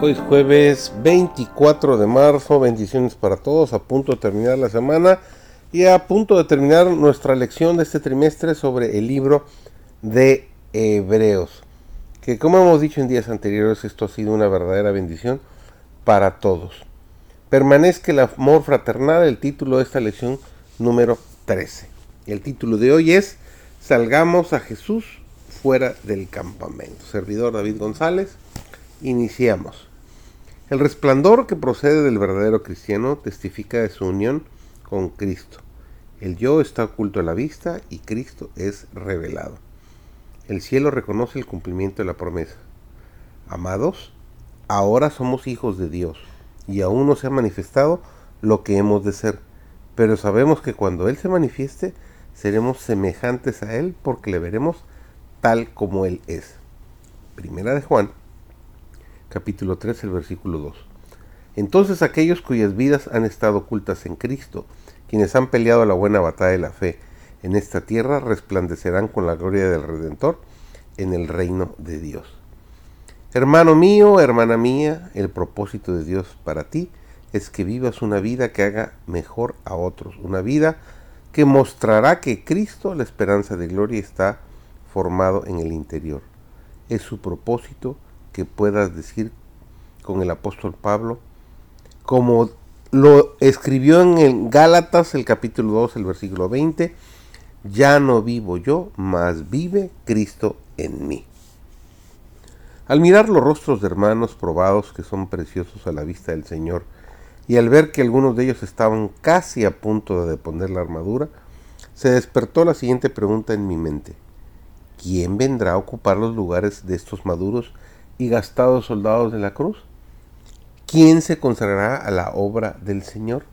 Hoy es jueves 24 de marzo, bendiciones para todos, a punto de terminar la semana y a punto de terminar nuestra lección de este trimestre sobre el libro de Hebreos. Que como hemos dicho en días anteriores, esto ha sido una verdadera bendición para todos. Permanezca el amor fraternal, el título de esta lección número 13. El título de hoy es Salgamos a Jesús fuera del campamento. Servidor David González, iniciamos. El resplandor que procede del verdadero cristiano testifica de su unión con Cristo. El yo está oculto a la vista y Cristo es revelado. El cielo reconoce el cumplimiento de la promesa. Amados, ahora somos hijos de Dios y aún no se ha manifestado lo que hemos de ser, pero sabemos que cuando Él se manifieste, seremos semejantes a Él porque le veremos tal como Él es. Primera de Juan capítulo 3, el versículo 2. Entonces aquellos cuyas vidas han estado ocultas en Cristo, quienes han peleado la buena batalla de la fe en esta tierra, resplandecerán con la gloria del Redentor en el reino de Dios. Hermano mío, hermana mía, el propósito de Dios para ti es que vivas una vida que haga mejor a otros, una vida que mostrará que Cristo, la esperanza de gloria, está formado en el interior. Es su propósito que puedas decir con el apóstol Pablo, como lo escribió en el Gálatas, el capítulo 2, el versículo 20, ya no vivo yo, mas vive Cristo en mí. Al mirar los rostros de hermanos probados que son preciosos a la vista del Señor, y al ver que algunos de ellos estaban casi a punto de poner la armadura, se despertó la siguiente pregunta en mi mente. ¿Quién vendrá a ocupar los lugares de estos maduros y gastados soldados de la cruz? ¿Quién se consagrará a la obra del Señor?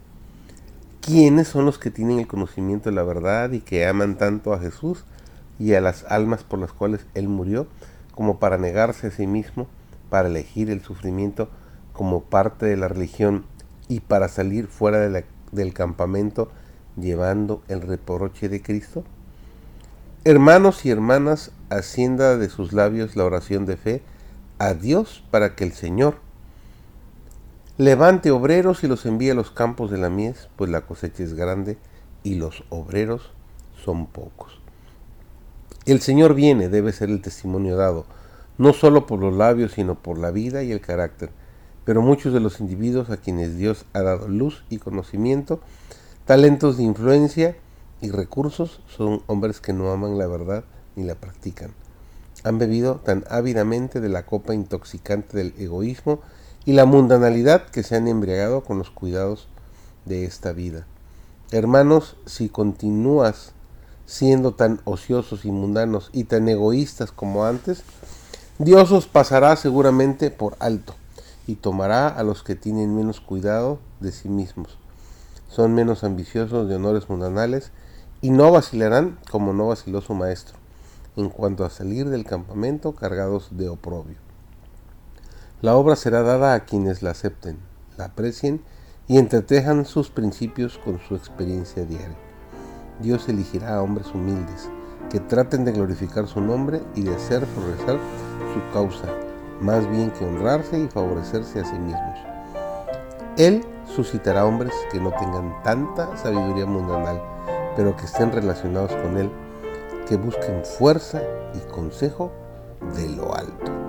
¿Quiénes son los que tienen el conocimiento de la verdad y que aman tanto a Jesús y a las almas por las cuales Él murió, como para negarse a sí mismo, para elegir el sufrimiento como parte de la religión y para salir fuera del campamento llevando el reproche de Cristo? Hermanos y hermanas, ascienda de sus labios la oración de fe a Dios para que el Señor levante obreros y los envíe a los campos de la mies, pues la cosecha es grande y los obreros son pocos. El Señor viene, debe ser el testimonio dado, no solo por los labios, sino por la vida y el carácter. Pero muchos de los individuos a quienes Dios ha dado luz y conocimiento, talentos de influencia y recursos, son hombres que no aman la verdad ni la practican han bebido tan ávidamente de la copa intoxicante del egoísmo y la mundanalidad que se han embriagado con los cuidados de esta vida. Hermanos, si continúas siendo tan ociosos y mundanos y tan egoístas como antes, Dios os pasará seguramente por alto y tomará a los que tienen menos cuidado de sí mismos. Son menos ambiciosos de honores mundanales y no vacilarán como no vaciló su maestro en cuanto a salir del campamento cargados de oprobio. La obra será dada a quienes la acepten, la aprecien y entretejan sus principios con su experiencia diaria. Dios elegirá a hombres humildes que traten de glorificar su nombre y de hacer progresar su causa, más bien que honrarse y favorecerse a sí mismos. Él suscitará hombres que no tengan tanta sabiduría mundanal, pero que estén relacionados con Él que busquen fuerza y consejo de lo alto.